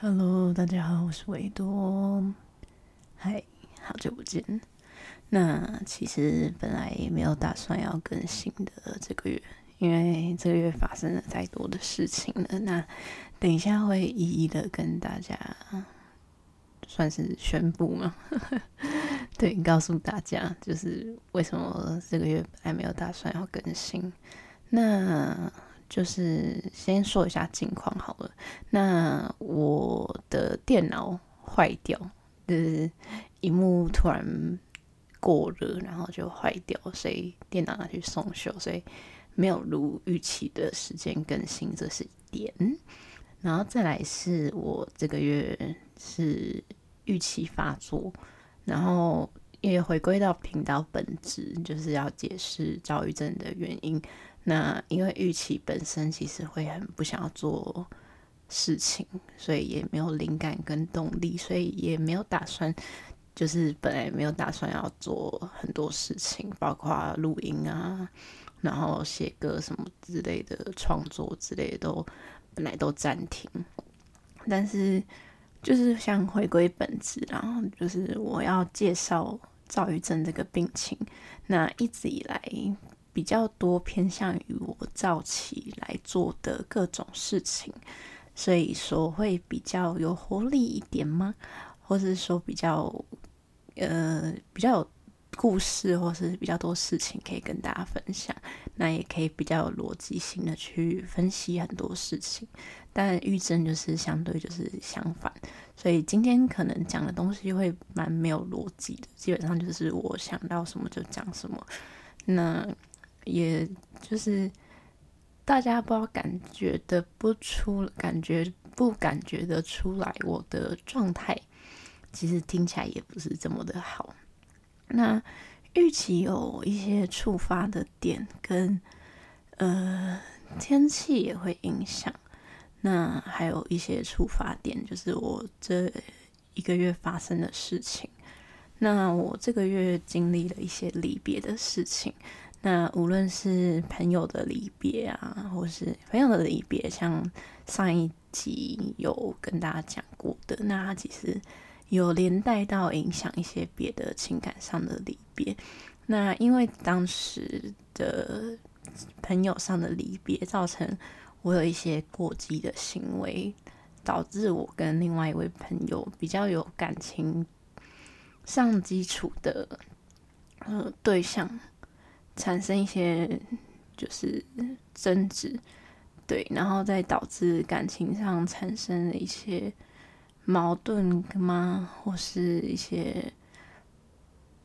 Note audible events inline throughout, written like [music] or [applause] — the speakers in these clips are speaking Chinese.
Hello，大家好，我是维多。嗨，好久不见。那其实本来也没有打算要更新的这个月，因为这个月发生了太多的事情了。那等一下会一一的跟大家算是宣布嘛？[laughs] 对，告诉大家就是为什么这个月本来没有打算要更新。那就是先说一下近况好了。那我的电脑坏掉，就是萤幕突然过热，然后就坏掉，所以电脑拿去送修，所以没有如预期的时间更新，这是一点。然后再来是我这个月是预期发作，然后也回归到频道本质，就是要解释躁郁症的原因。那因为预期本身其实会很不想要做事情，所以也没有灵感跟动力，所以也没有打算，就是本来没有打算要做很多事情，包括录音啊，然后写歌什么之类的创作之类都本来都暂停。但是就是想回归本质，然后就是我要介绍躁郁症这个病情，那一直以来。比较多偏向于我早期来做的各种事情，所以说会比较有活力一点吗？或是说比较呃比较有故事，或是比较多事情可以跟大家分享，那也可以比较有逻辑性的去分析很多事情。但郁症就是相对就是相反，所以今天可能讲的东西会蛮没有逻辑的，基本上就是我想到什么就讲什么。那也就是大家不知道感觉得不出，感觉不感觉得出来，我的状态其实听起来也不是这么的好。那预期有一些触发的点，跟呃天气也会影响。那还有一些触发点，就是我这一个月发生的事情。那我这个月经历了一些离别的事情。那无论是朋友的离别啊，或是朋友的离别，像上一集有跟大家讲过的，那其实有连带到影响一些别的情感上的离别。那因为当时的朋友上的离别，造成我有一些过激的行为，导致我跟另外一位朋友比较有感情上基础的呃对象。产生一些就是争执，对，然后再导致感情上产生了一些矛盾吗？或是一些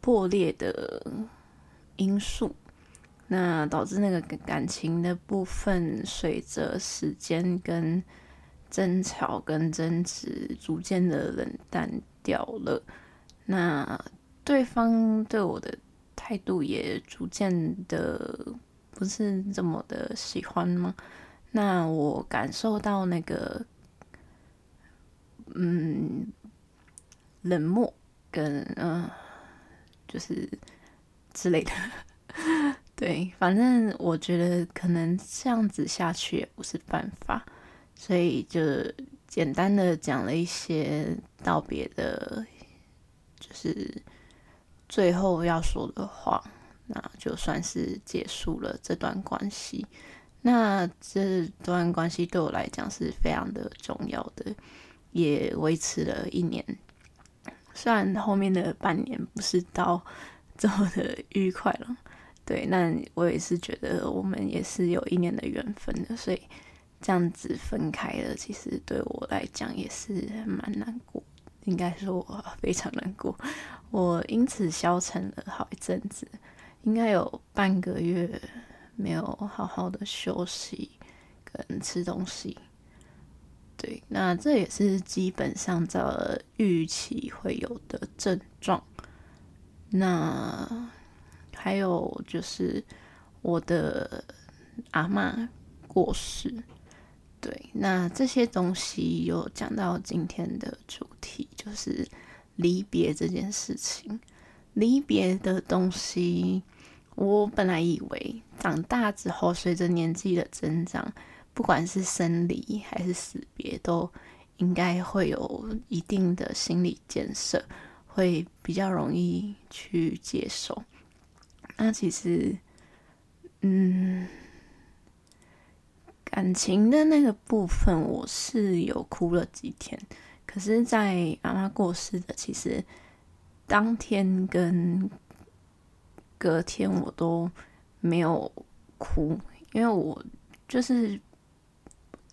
破裂的因素，那导致那个感情的部分随着时间跟争吵跟争执，逐渐的冷淡掉了。那对方对我的。态度也逐渐的不是这么的喜欢吗？那我感受到那个，嗯，冷漠跟嗯、就是之类的。[laughs] 对，反正我觉得可能这样子下去也不是办法，所以就简单的讲了一些道别的，就是。最后要说的话，那就算是结束了这段关系。那这段关系对我来讲是非常的重要的，也维持了一年。虽然后面的半年不是到这么的愉快了，对，那我也是觉得我们也是有一年的缘分的，所以这样子分开了，其实对我来讲也是蛮难过。应该说我非常难过，我因此消沉了好一阵子，应该有半个月没有好好的休息跟吃东西。对，那这也是基本上在郁期会有的症状。那还有就是我的阿嬷过世，对，那这些东西有讲到今天的主题，就是离别这件事情。离别的东西，我本来以为长大之后，随着年纪的增长，不管是生离还是死别，都应该会有一定的心理建设，会比较容易去接受。那其实，嗯。感情的那个部分，我是有哭了几天。可是，在阿妈过世的其实当天跟隔天，我都没有哭，因为我就是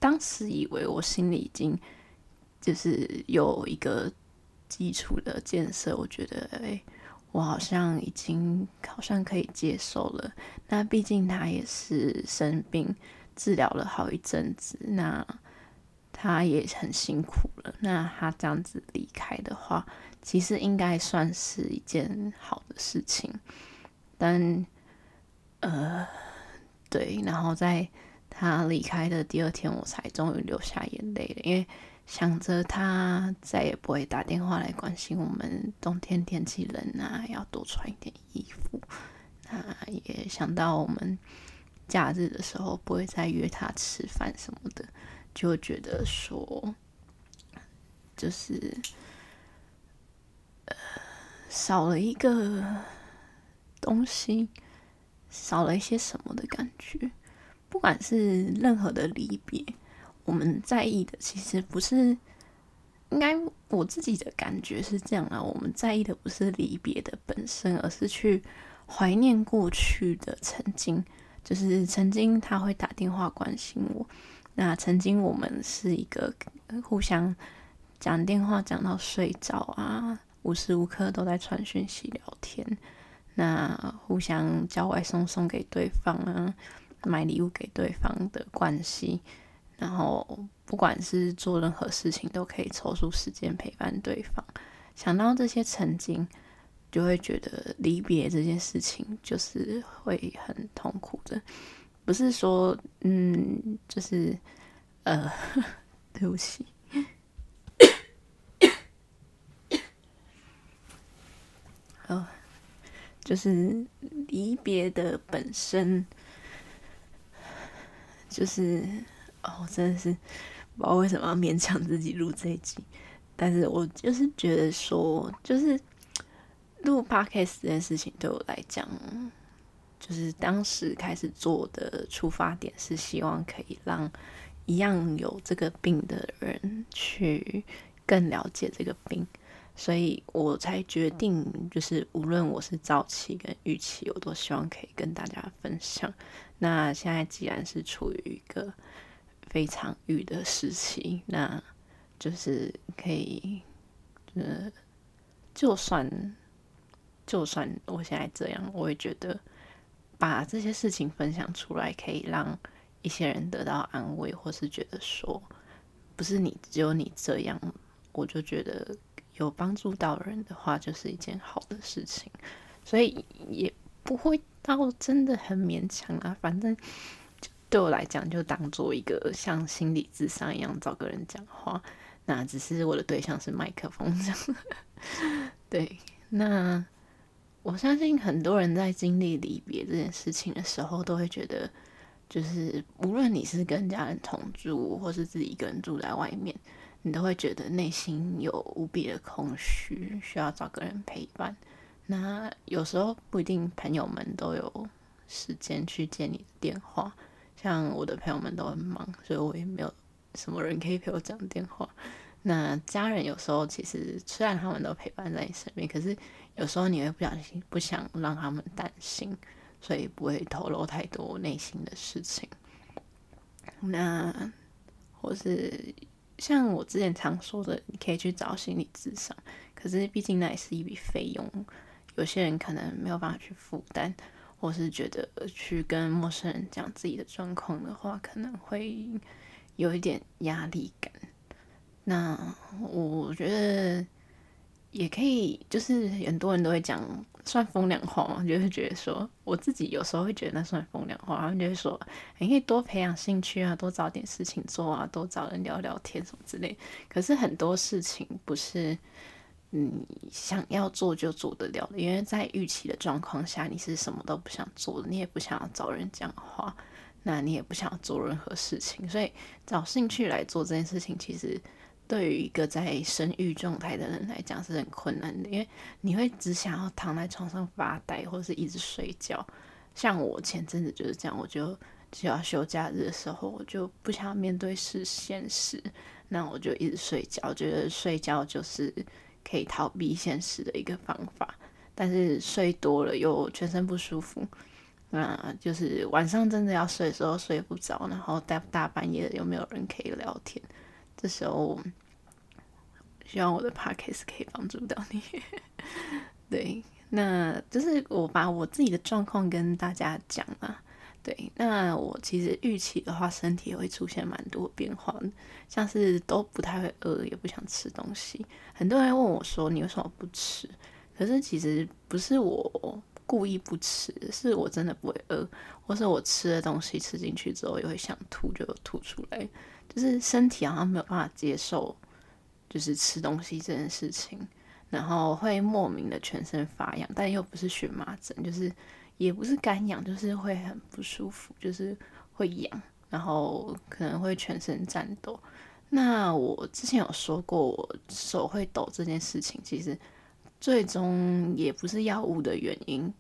当时以为我心里已经就是有一个基础的建设，我觉得，哎，我好像已经好像可以接受了。那毕竟他也是生病。治疗了好一阵子，那他也很辛苦了。那他这样子离开的话，其实应该算是一件好的事情。但，呃，对，然后在他离开的第二天，我才终于流下眼泪了，因为想着他再也不会打电话来关心我们，冬天天气冷啊，要多穿一点衣服。那也想到我们。假日的时候不会再约他吃饭什么的，就觉得说，就是呃少了一个东西，少了一些什么的感觉。不管是任何的离别，我们在意的其实不是，应该我自己的感觉是这样啊，我们在意的不是离别的本身，而是去怀念过去的曾经。就是曾经他会打电话关心我，那曾经我们是一个互相讲电话讲到睡着啊，无时无刻都在传讯息聊天，那互相叫外送送给对方啊，买礼物给对方的关系，然后不管是做任何事情都可以抽出时间陪伴对方，想到这些曾经。就会觉得离别这件事情就是会很痛苦的，不是说嗯，就是呃，[laughs] 对不起，[coughs] 哦，就是离别的本身，就是哦，真的是不知道为什么要勉强自己录这一集，但是我就是觉得说，就是。录 podcast 这件事情对我来讲，就是当时开始做的出发点是希望可以让一样有这个病的人去更了解这个病，所以我才决定，就是无论我是早期跟预期，我都希望可以跟大家分享。那现在既然是处于一个非常预的时期，那就是可以，呃，就算。就算我现在这样，我也觉得把这些事情分享出来，可以让一些人得到安慰，或是觉得说不是你只有你这样，我就觉得有帮助到人的话，就是一件好的事情。所以也不会到真的很勉强啊，反正对我来讲，就当做一个像心理智商一样找个人讲话。那只是我的对象是麦克风这样，[laughs] 对，那。我相信很多人在经历离别这件事情的时候，都会觉得，就是无论你是跟家人同住，或是自己一个人住在外面，你都会觉得内心有无比的空虚，需要找个人陪伴。那有时候不一定朋友们都有时间去接你的电话，像我的朋友们都很忙，所以我也没有什么人可以陪我讲电话。那家人有时候其实虽然他们都陪伴在你身边，可是。有时候你会不小心不想让他们担心，所以不会透露太多内心的事情。那或是像我之前常说的，你可以去找心理咨商，可是毕竟那也是一笔费用，有些人可能没有办法去负担，或是觉得去跟陌生人讲自己的状况的话，可能会有一点压力感。那我觉得。也可以，就是很多人都会讲算风凉话吗？就会觉得说，我自己有时候会觉得那算风凉话，然后就会说，你可以多培养兴趣啊，多找点事情做啊，多找人聊聊天什么之类。可是很多事情不是你想要做就做得了的，因为在预期的状况下，你是什么都不想做，你也不想要找人讲话，那你也不想做任何事情，所以找兴趣来做这件事情，其实。对于一个在生育状态的人来讲是很困难的，因为你会只想要躺在床上发呆，或者是一直睡觉。像我前阵子就是这样，我就只要休假日的时候，我就不想要面对是现实，那我就一直睡觉，觉得睡觉就是可以逃避现实的一个方法。但是睡多了又全身不舒服，那就是晚上真的要睡的时候睡不着，然后大大半夜又没有人可以聊天。这时候，希望我的 podcast 可以帮助到你。[laughs] 对，那就是我把我自己的状况跟大家讲了。对，那我其实预期的话，身体会出现蛮多变化，像是都不太会饿，也不想吃东西。很多人问我说：“你为什么不吃？”可是其实不是我故意不吃，是我真的不会饿，或是我吃的东西吃进去之后，也会想吐，就吐出来。就是身体好像没有办法接受，就是吃东西这件事情，然后会莫名的全身发痒，但又不是荨麻疹，就是也不是干痒，就是会很不舒服，就是会痒，然后可能会全身颤抖。那我之前有说过，我手会抖这件事情，其实最终也不是药物的原因，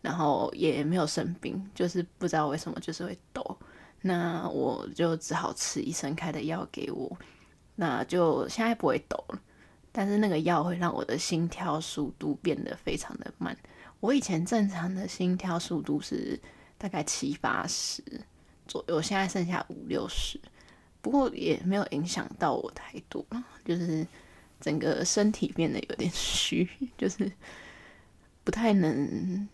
然后也没有生病，就是不知道为什么就是会抖。那我就只好吃医生开的药给我，那就现在不会抖了，但是那个药会让我的心跳速度变得非常的慢。我以前正常的心跳速度是大概七八十左右，现在剩下五六十，不过也没有影响到我太多，就是整个身体变得有点 [laughs] 虚，就是不太能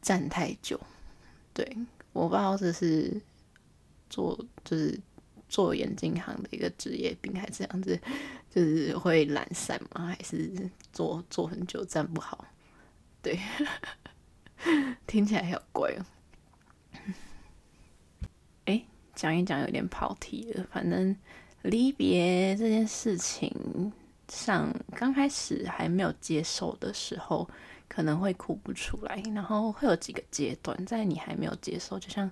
站太久。对，我不知道这是。做就是做眼镜行的一个职业病，还是这样子，就是会懒散吗？还是做做很久站不好？对，[laughs] 听起来好怪哦。哎，讲一讲有点跑题了。反正离别这件事情上，刚开始还没有接受的时候，可能会哭不出来，然后会有几个阶段，在你还没有接受，就像。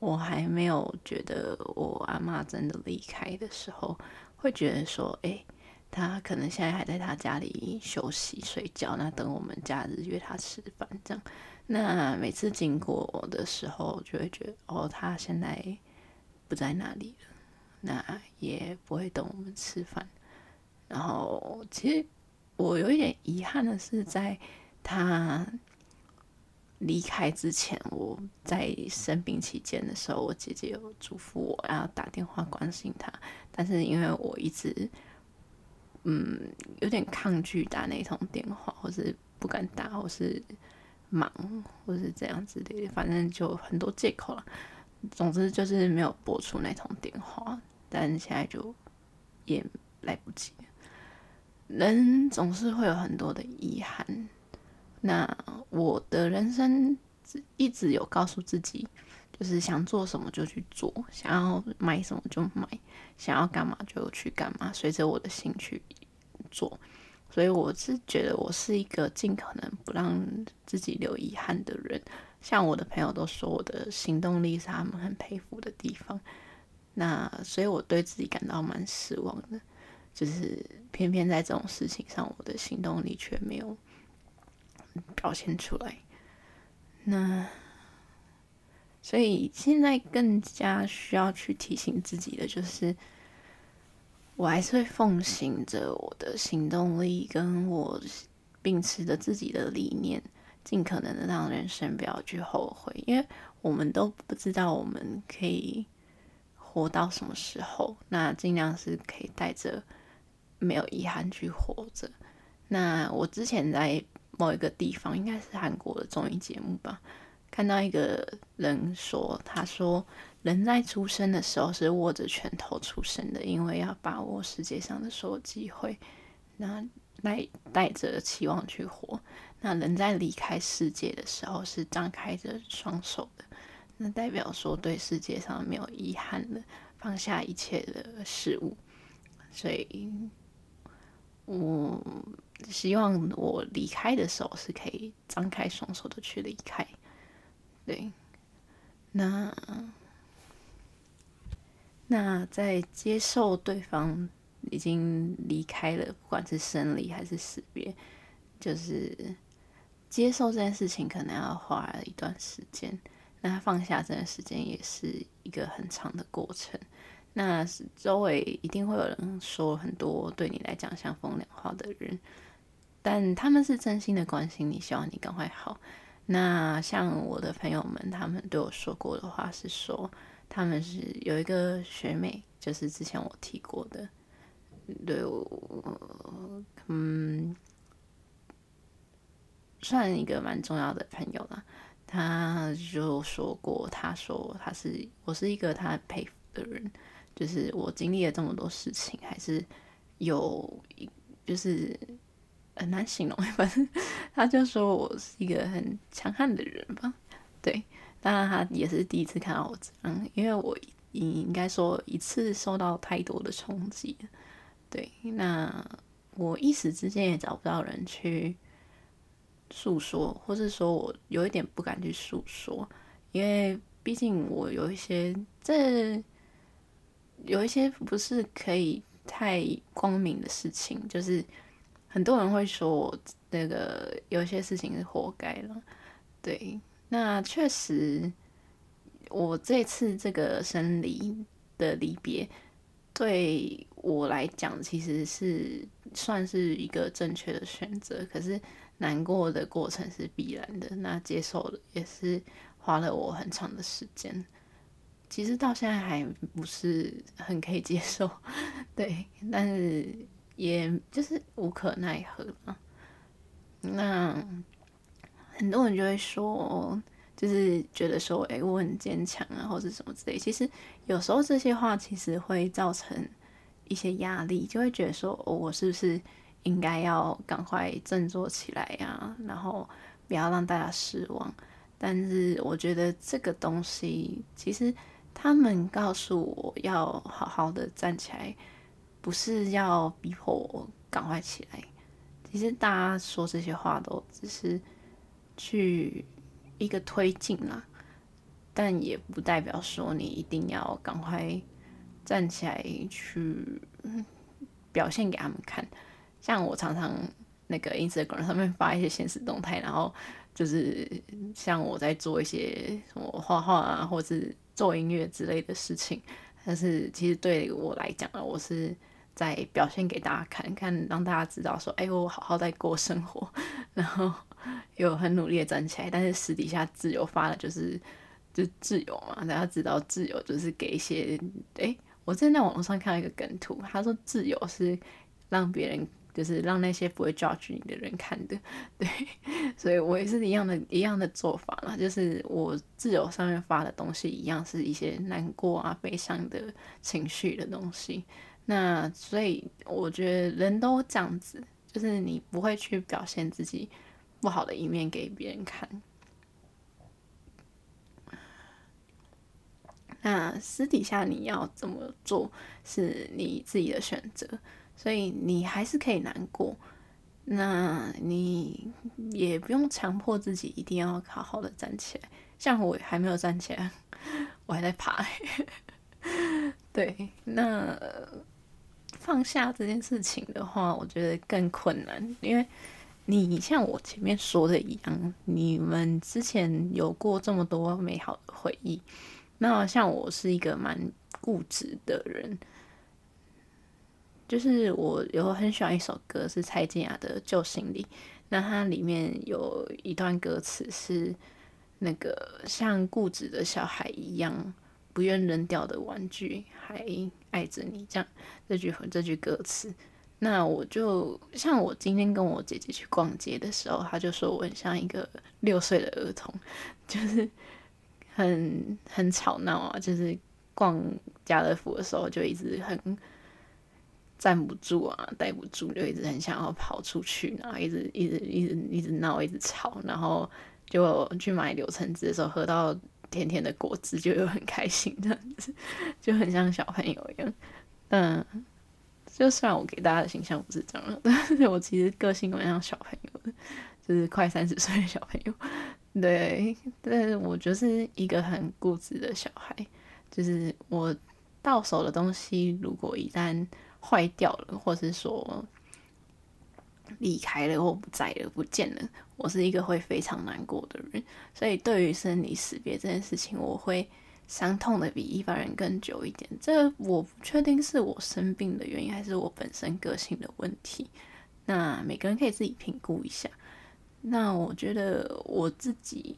我还没有觉得我阿嬷真的离开的时候，会觉得说，哎，她可能现在还在她家里休息睡觉，那等我们假日约她吃饭这样。那每次经过的时候，就会觉得，哦，她现在不在那里了，那也不会等我们吃饭。然后，其实我有一点遗憾的是，在她。离开之前，我在生病期间的时候，我姐姐有嘱咐我要打电话关心她，但是因为我一直嗯有点抗拒打那通电话，或是不敢打，或是忙，或是这样子的，反正就很多借口了。总之就是没有拨出那通电话，但现在就也来不及。人总是会有很多的遗憾。那我的人生一直有告诉自己，就是想做什么就去做，想要买什么就买，想要干嘛就去干嘛，随着我的兴趣做。所以我是觉得我是一个尽可能不让自己留遗憾的人。像我的朋友都说，我的行动力是他们很佩服的地方。那所以我对自己感到蛮失望的，就是偏偏在这种事情上，我的行动力却没有。表现出来，那所以现在更加需要去提醒自己的，就是我还是会奉行着我的行动力，跟我秉持着自己的理念，尽可能的让人生不要去后悔，因为我们都不知道我们可以活到什么时候，那尽量是可以带着没有遗憾去活着。那我之前在。某一个地方，应该是韩国的综艺节目吧，看到一个人说，他说人在出生的时候是握着拳头出生的，因为要把握世界上的所有机会。那带带着期望去活。那人在离开世界的时候是张开着双手的，那代表说对世界上没有遗憾的，放下一切的事物。所以，我希望我离开的时候是可以张开双手的去离开。对，那那在接受对方已经离开了，不管是生离还是死别，就是。接受这件事情可能要花一段时间，那放下这段时间也是一个很长的过程。那周围一定会有人说很多对你来讲像风凉话的人，但他们是真心的关心你，希望你赶快好。那像我的朋友们，他们对我说过的话是说，他们是有一个学妹，就是之前我提过的，对我，嗯。算一个蛮重要的朋友了，他就说过，他说他是我是一个他佩服的人，就是我经历了这么多事情，还是有一就是很难形容，[laughs] 反正他就说我是一个很强悍的人吧。对，当然他也是第一次看到我这样，因为我应应该说一次受到太多的冲击，对，那我一时之间也找不到人去。诉说，或是说我有一点不敢去诉说，因为毕竟我有一些这有一些不是可以太光明的事情，就是很多人会说我那个有些事情是活该了。对，那确实，我这次这个生离的离别，对我来讲其实是算是一个正确的选择，可是。难过的过程是必然的，那接受了也是花了我很长的时间。其实到现在还不是很可以接受，[laughs] 对，但是也就是无可奈何嘛。那很多人就会说，就是觉得说，哎，我很坚强啊，或者什么之类。其实有时候这些话其实会造成一些压力，就会觉得说，我是不是？应该要赶快振作起来呀，然后不要让大家失望。但是我觉得这个东西，其实他们告诉我要好好的站起来，不是要逼迫我赶快起来。其实大家说这些话都只是去一个推进啦，但也不代表说你一定要赶快站起来去表现给他们看。像我常常那个 Instagram 上面发一些现实动态，然后就是像我在做一些什么画画啊，或是做音乐之类的事情，但是其实对我来讲啊，我是在表现给大家看看，让大家知道说，哎，我好好在过生活，[laughs] 然后有很努力的站起来。但是私底下自由发的就是就自由嘛，大家知道自由就是给一些，哎，我之前在网络上看到一个梗图，他说自由是让别人。就是让那些不会 judge 你的人看的，[laughs] 对，所以我也是一样的，一样的做法啦。就是我自由上面发的东西，一样是一些难过啊、悲伤的情绪的东西。那所以我觉得人都这样子，就是你不会去表现自己不好的一面给别人看。那私底下你要怎么做，是你自己的选择。所以你还是可以难过，那你也不用强迫自己一定要好好的站起来。像我还没有站起来，[laughs] 我还在爬。[laughs] 对，那放下这件事情的话，我觉得更困难，因为你像我前面说的一样，你们之前有过这么多美好的回忆。那像我是一个蛮固执的人。就是我有很喜欢一首歌，是蔡健雅的《旧行李》。那它里面有一段歌词是那个像固执的小孩一样，不愿扔掉的玩具，还爱着你。这样这句这句歌词，那我就像我今天跟我姐姐去逛街的时候，她就说我很像一个六岁的儿童，[laughs] 就是很很吵闹啊，就是逛家乐福的时候就一直很。站不住啊，待不住，就一直很想要跑出去，然后一直一直一直一直闹，一直吵，然后就去买柳橙汁的时候，喝到甜甜的果汁，就又很开心，这样子就很像小朋友一样。嗯，就虽然我给大家的形象不是这样，但是我其实个性蛮像小朋友的，就是快三十岁的小朋友。对，但是我就是一个很固执的小孩，就是我到手的东西，如果一旦坏掉了，或是说离开了或不在了、不见了，我是一个会非常难过的人。所以对于生离死别这件事情，我会伤痛的比一般人更久一点。这我不确定是我生病的原因，还是我本身个性的问题。那每个人可以自己评估一下。那我觉得我自己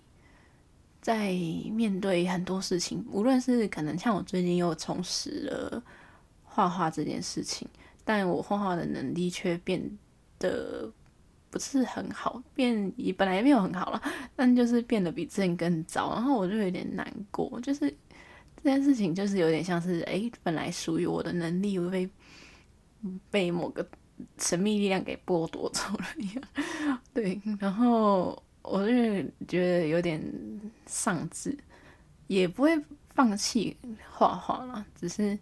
在面对很多事情，无论是可能像我最近又重拾了画画这件事情，但我画画的能力却变得不是很好，变也本来也没有很好了，[laughs] 但就是变得比之前更糟，然后我就有点难过，就是这件事情就是有点像是哎、本来属于我的能力被被某个。神秘力量给剥夺走了一样，[laughs] 对，然后我就觉得有点丧志，也不会放弃画画了，只是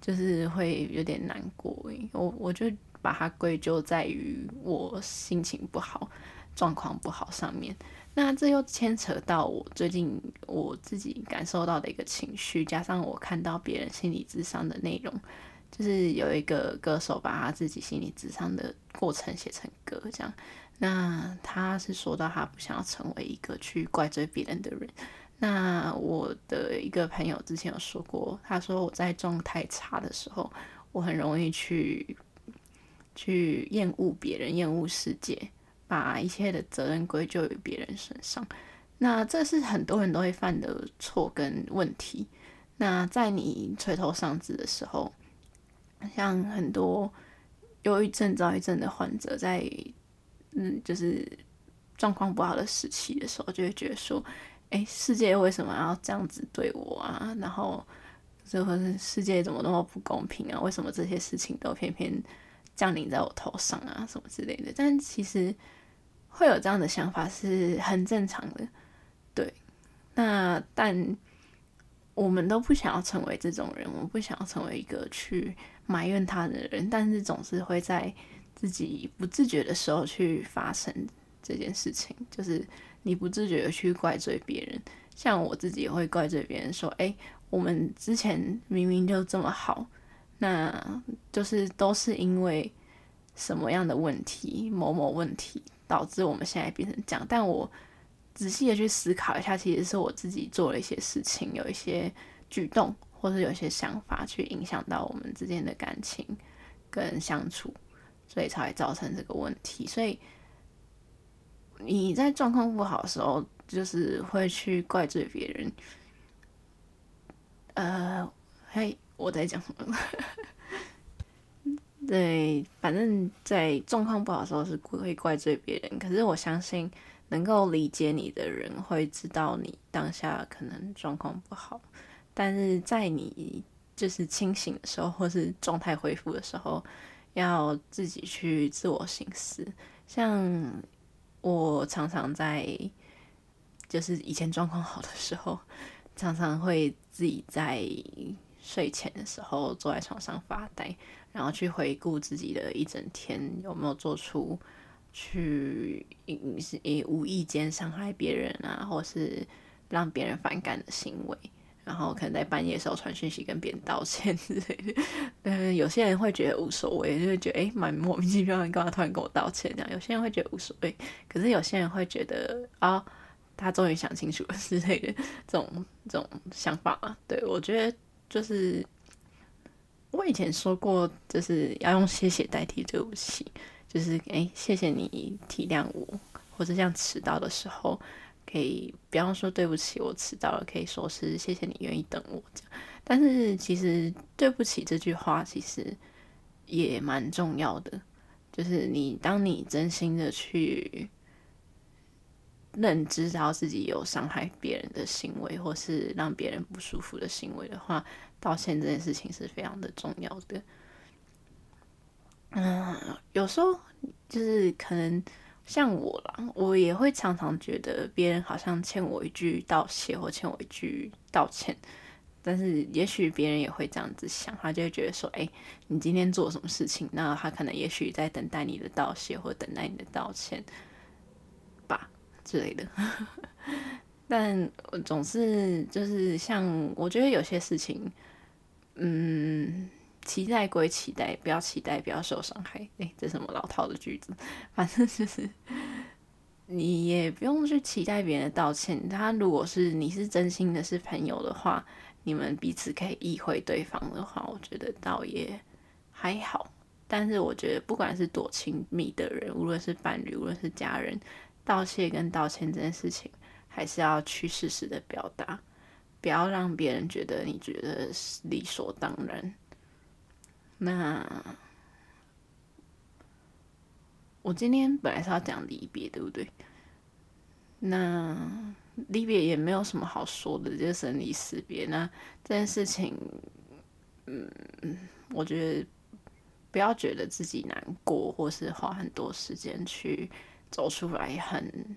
就是会有点难过。我我就把它归咎在于我心情不好、状况不好上面。那这又牵扯到我最近我自己感受到的一个情绪，加上我看到别人心理咨商的内容。就是有一个歌手把他自己心理咨商的过程写成歌，这样。那他是说到他不想要成为一个去怪罪别人的人。那我的一个朋友之前有说过，他说我在状态差的时候，我很容易去去厌恶别人、厌恶世界，把一切的责任归咎于别人身上。那这是很多人都会犯的错跟问题。那在你垂头丧气的时候，像很多忧郁症、躁郁症的患者，在嗯，就是状况不好的时期的时候，就会觉得说：“哎，世界为什么要这样子对我啊？然后，这个世界怎么那么不公平啊？为什么这些事情都偏偏降临在我头上啊？什么之类的？”但其实会有这样的想法是很正常的，对。那但我们都不想要成为这种人，我们不想要成为一个去。埋怨他的人，但是总是会在自己不自觉的时候去发生这件事情。就是你不自觉的去怪罪别人，像我自己也会怪罪别人，说：“哎，我们之前明明就这么好，那就是都是因为什么样的问题，某某问题导致我们现在变成这样。”但我仔细的去思考一下，其实是我自己做了一些事情，有一些举动。或是有一些想法去影响到我们之间的感情跟相处，所以才会造成这个问题。所以你在状况不好的时候，就是会去怪罪别人。呃，嘿，我在讲什么？[laughs] 对，反正在状况不好的时候是会怪罪别人。可是我相信，能够理解你的人会知道你当下可能状况不好。但是在你就是清醒的时候，或是状态恢复的时候，要自己去自我省思。像我常常在，就是以前状况好的时候，常常会自己在睡前的时候坐在床上发呆，然后去回顾自己的一整天有没有做出去是无意间伤害别人啊，或是让别人反感的行为。然后可能在半夜的时候传讯息跟别人道歉之类的，嗯，有些人会觉得无所谓，就会觉得诶蛮莫名其妙，你干嘛突然跟我道歉这样？有些人会觉得无所谓，可是有些人会觉得啊、他终于想清楚了之类的 [laughs] 这种这种想法嘛。对，我觉得就是我以前说过，就是要用谢谢代替对不起，就是诶谢谢你体谅我，或者像迟到的时候。可以，比方说对不起，我迟到了，可以说是谢谢你愿意等我这样。但是其实对不起这句话其实也蛮重要的，就是你当你真心的去认知到自己有伤害别人的行为，或是让别人不舒服的行为的话，道歉这件事情是非常的重要的。嗯，有时候就是可能像我啦，我也会常常觉得别人好像欠我一句道谢或欠我一句道歉，但是也许别人也会这样子想，他就会觉得说，哎，你今天做什么事情？那他可能也许在等待你的道谢或等待你的道歉之类的。[laughs] 但总是就是像我觉得有些事情，嗯。期待归期待，不要期待，不要受伤害。诶、这什么老套的句子？反正就是，你也不用去期待别人的道歉。他如果是你是真心的，是朋友的话，你们彼此可以意会对方的话，我觉得倒也还好。但是我觉得，不管是多亲密的人，无论是伴侣，无论是家人，道谢跟道歉这件事情，还是要去适时的表达，不要让别人觉得你觉得是理所当然。那我今天本来是要讲离别，对不对？那离别也没有什么好说的，就是生离死别。那这件事情，嗯，我觉得不要觉得自己难过，或是花很多时间去走出来，很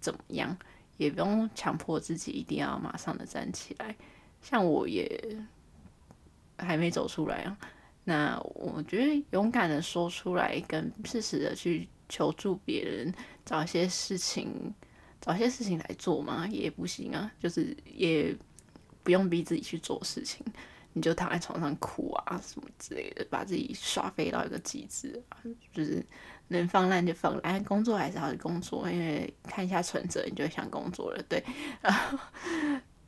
怎么样，也不用强迫自己一定要马上的站起来。像我也还没走出来啊。那我觉得勇敢的说出来，跟适时的去求助别人，找一些事情，找一些事情来做嘛，也不行啊。就是也不用逼自己去做事情，你就躺在床上哭啊什么之类的，把自己耍废到一个极致啊。就是能放烂就放烂，工作还是要工作，因为看一下存折，你就想工作了，对。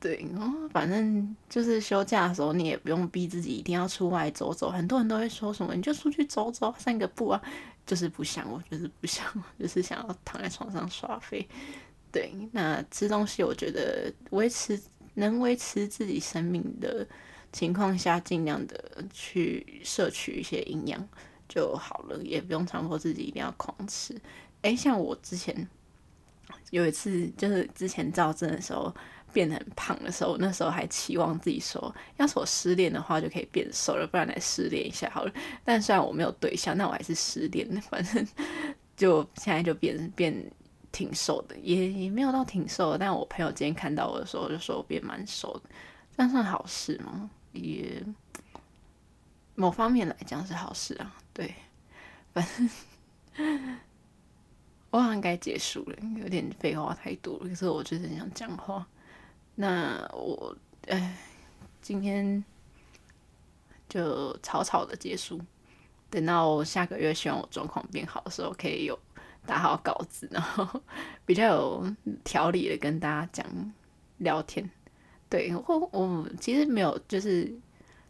对，哦，反正就是休假的时候，你也不用逼自己一定要出外走走。很多人都会说什么，你就出去走走，散个步啊，就是不想，我就是不想，就是想要躺在床上耍废。对，那吃东西，我觉得维持能维持自己生命的情况下，尽量的去摄取一些营养就好了，也不用强迫自己一定要狂吃。诶，像我之前有一次，就是之前躁症的时候。变得很胖的时候，那时候还期望自己说，要是我失恋的话就可以变瘦了，不然来失恋一下好了。但虽然我没有对象，那我还是失恋。反正就现在就变变挺瘦的，也也没有到挺瘦。但我朋友今天看到我的时候，就说我变蛮瘦的，这样算好事吗？也某方面来讲是好事啊。对，反正 [laughs] 我好像该结束了，有点废话太多了。可是我就是很想讲话。那我哎，今天就草草的结束。等到下个月，希望我状况变好的时候，可以有打好稿子，然后 [laughs] 比较有条理的跟大家讲聊天。对，我我其实没有，就是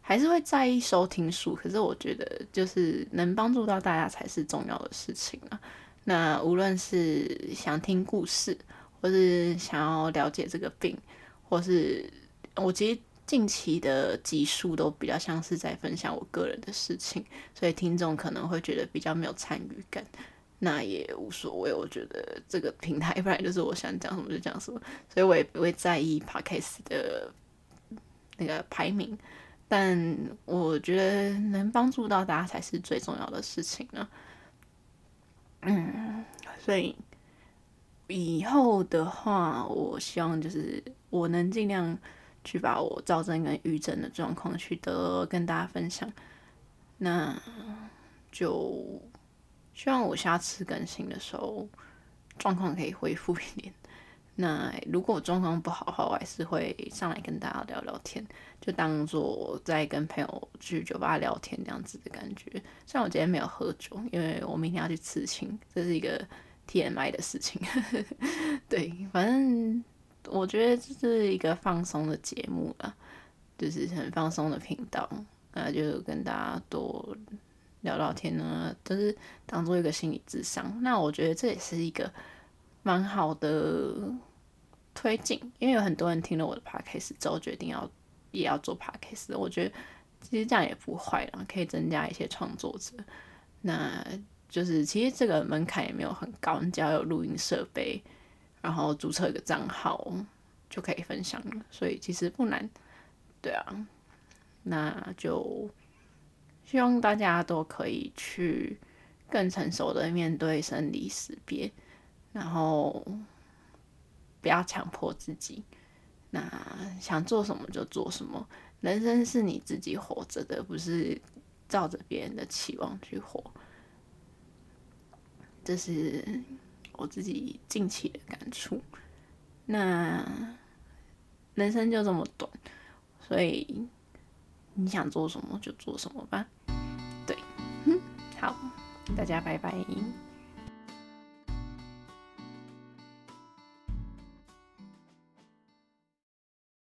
还是会在意收听数，可是我觉得就是能帮助到大家才是重要的事情啊。那无论是想听故事，或是想要了解这个病。或是我其实近期的集数都比较像是在分享我个人的事情，所以听众可能会觉得比较没有参与感，那也无所谓。我觉得这个平台本来就是我想讲什么就讲什么，所以我也不会在意 Podcast 的那个排名。但我觉得能帮助到大家才是最重要的事情呢。嗯，所以。以后的话，我希望就是我能尽量去把我躁症跟郁症的状况去得跟大家分享。那就希望我下次更新的时候状况可以恢复一点。那如果我状况不好的话，我还是会上来跟大家聊聊天，就当做在跟朋友去酒吧聊天这样子的感觉。虽然我今天没有喝酒，因为我明天要去刺青，这是一个。[laughs] TMI 的事情，对，反正我觉得这是一个放松的节目了，就是很放松的频道，那就跟大家多聊聊天呢，就是当做一个心理咨商。那我觉得这也是一个蛮好的推进，因为有很多人听了我的 podcast 之后决定要也要做 podcast，我觉得其实这样也不坏啦，可以增加一些创作者。那。就是其实这个门槛也没有很高，你只要有录音设备，然后注册一个账号就可以分享了，所以其实不难。对啊，那就希望大家都可以去更成熟的面对生离死别，然后不要强迫自己。那想做什么就做什么，人生是你自己活着的，不是照着别人的期望去活。这是我自己近期的感触。那人生就这么短，所以你想做什么就做什么吧。对，好，大家拜拜。